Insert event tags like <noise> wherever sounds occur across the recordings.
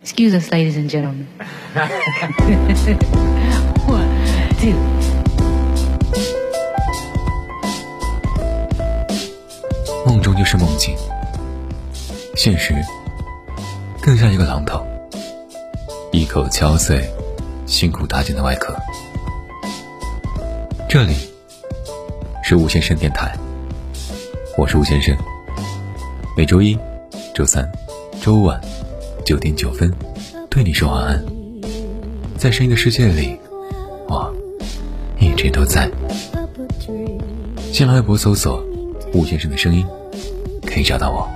Excuse us, ladies and gentlemen. <laughs> One, two. 梦中就是梦境，现实更像一个榔头，一口敲碎辛苦搭建的外壳。这里是吴先生电台，我是吴先生。每周一、周三、周五晚九点九分，对你说晚安。在声音的世界里，我一直都在。新浪微博搜索“吴先生的声音”，可以找到我。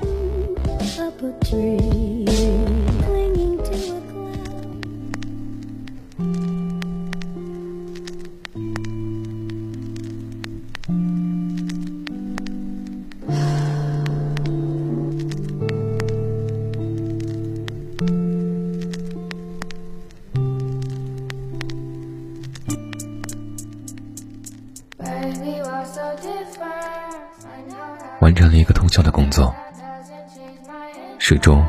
完成了一个通宵的工作，时钟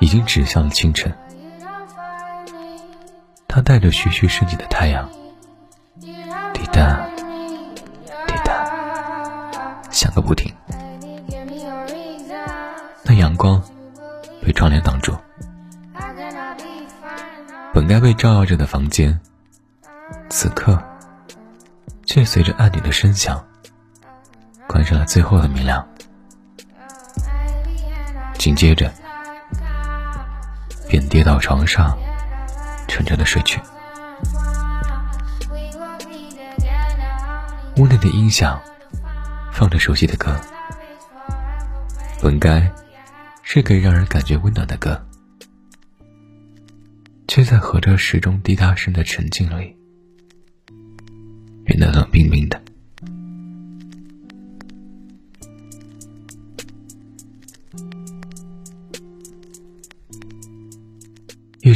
已经指向了清晨。他带着徐徐升起的太阳，滴答滴答响个不停。那阳光被窗帘挡住，本该被照耀着的房间，此刻却随着按钮的声响。关上了最后的明亮，紧接着便跌到床上，沉沉的睡去。屋内的音响放着熟悉的歌，本该是可以让人感觉温暖的歌，却在和着时钟滴答声的沉静里，变得冷冰冰的。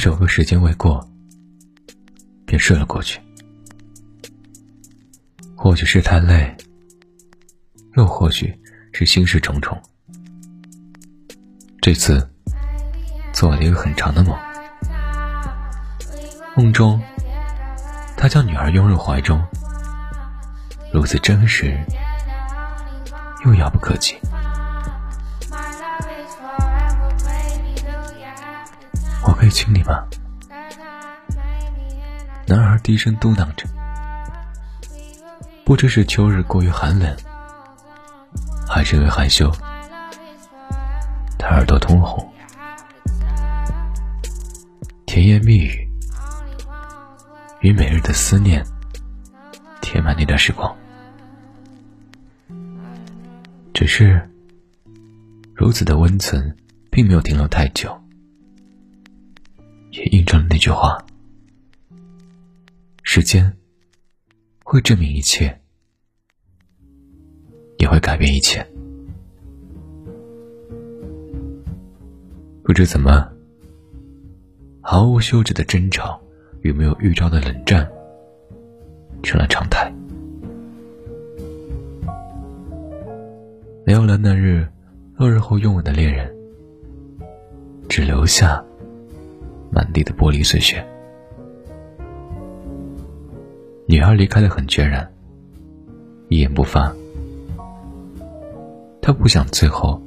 一首歌时间未过，便睡了过去。或许是太累，又或许是心事重重。这次做了一个很长的梦，梦中他将女儿拥入怀中，如此真实又遥不可及。可以亲你吗？男孩低声嘟囔着，不知是秋日过于寒冷，还是因为害羞，他耳朵通红。甜言蜜语与每日的思念，填满那段时光。只是如此的温存，并没有停留太久。也印证了那句话：时间会证明一切，也会改变一切。不知怎么，毫无休止的争吵与没有预兆的冷战成了常态。没有了那日落日后拥吻的恋人，只留下。满地的玻璃碎屑。女孩离开的很决然，一言不发。她不想最后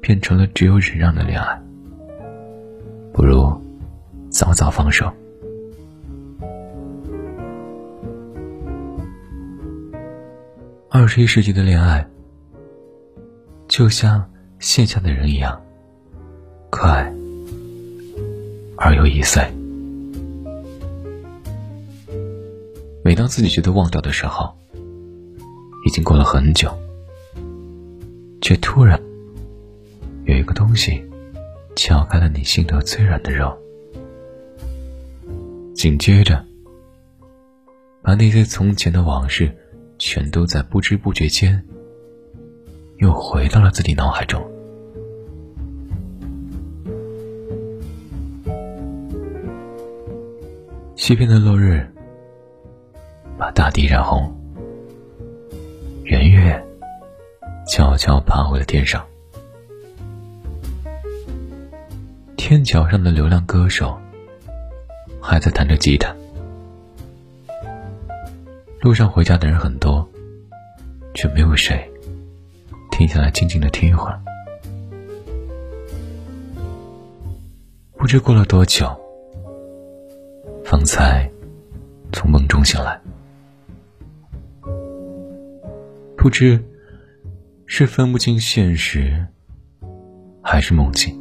变成了只有忍让的恋爱，不如早早放手。二十一世纪的恋爱，就像线下的人一样，快。而又易碎。每当自己觉得忘掉的时候，已经过了很久，却突然有一个东西撬开了你心头最软的肉，紧接着把那些从前的往事，全都在不知不觉间又回到了自己脑海中。西边的落日，把大地染红。圆月悄悄爬回了天上。天桥上的流浪歌手还在弹着吉他。路上回家的人很多，却没有谁停下来静静的听一会儿。不知过了多久，方才从梦中醒来，不知是分不清现实，还是梦境，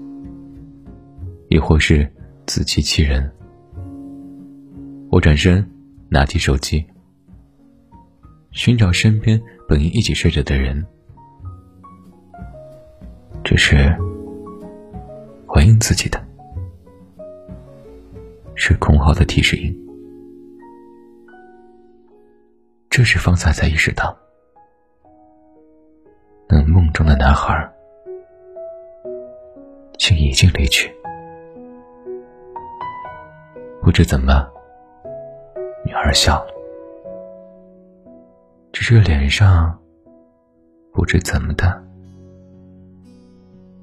亦或是自欺欺人。我转身拿起手机。寻找身边本应一起睡着的人，只是回应自己的，是空号的提示音。这时方才才意识到，那梦中的男孩竟已经离去。不知怎么，女孩笑了。只是脸上不知怎么的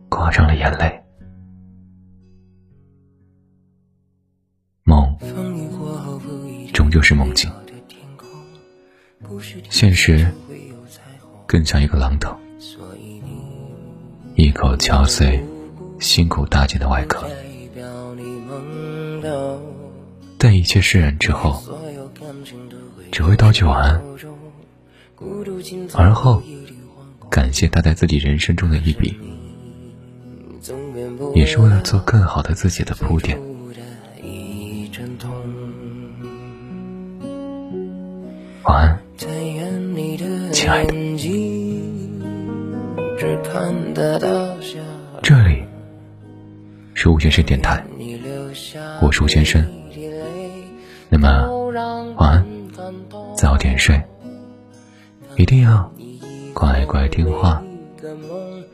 挂上了眼泪。梦终究是梦境，现实更像一个榔头，一口敲碎辛苦搭建的外壳。但一切释然之后，只会道句晚安。而后，感谢他在自己人生中的一笔，也是为了做更好的自己的铺垫。晚安，亲爱的。这里是吴先生电台，我是吴先生。那么，晚安，早点睡。一定要乖乖听话，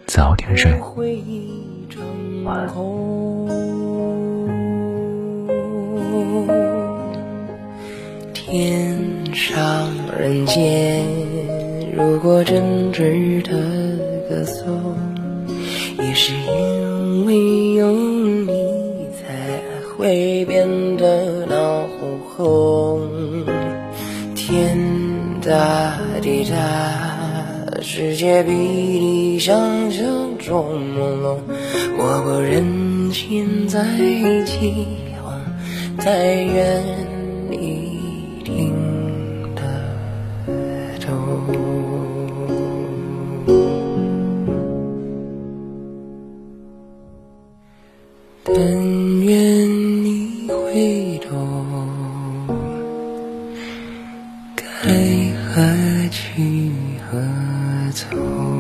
早点睡。晚安。天上人间，如果真值得歌颂，也是因为有你才会变得闹哄哄。天大。地大，世界比你想象中朦胧。我不忍心再起哄，但愿走。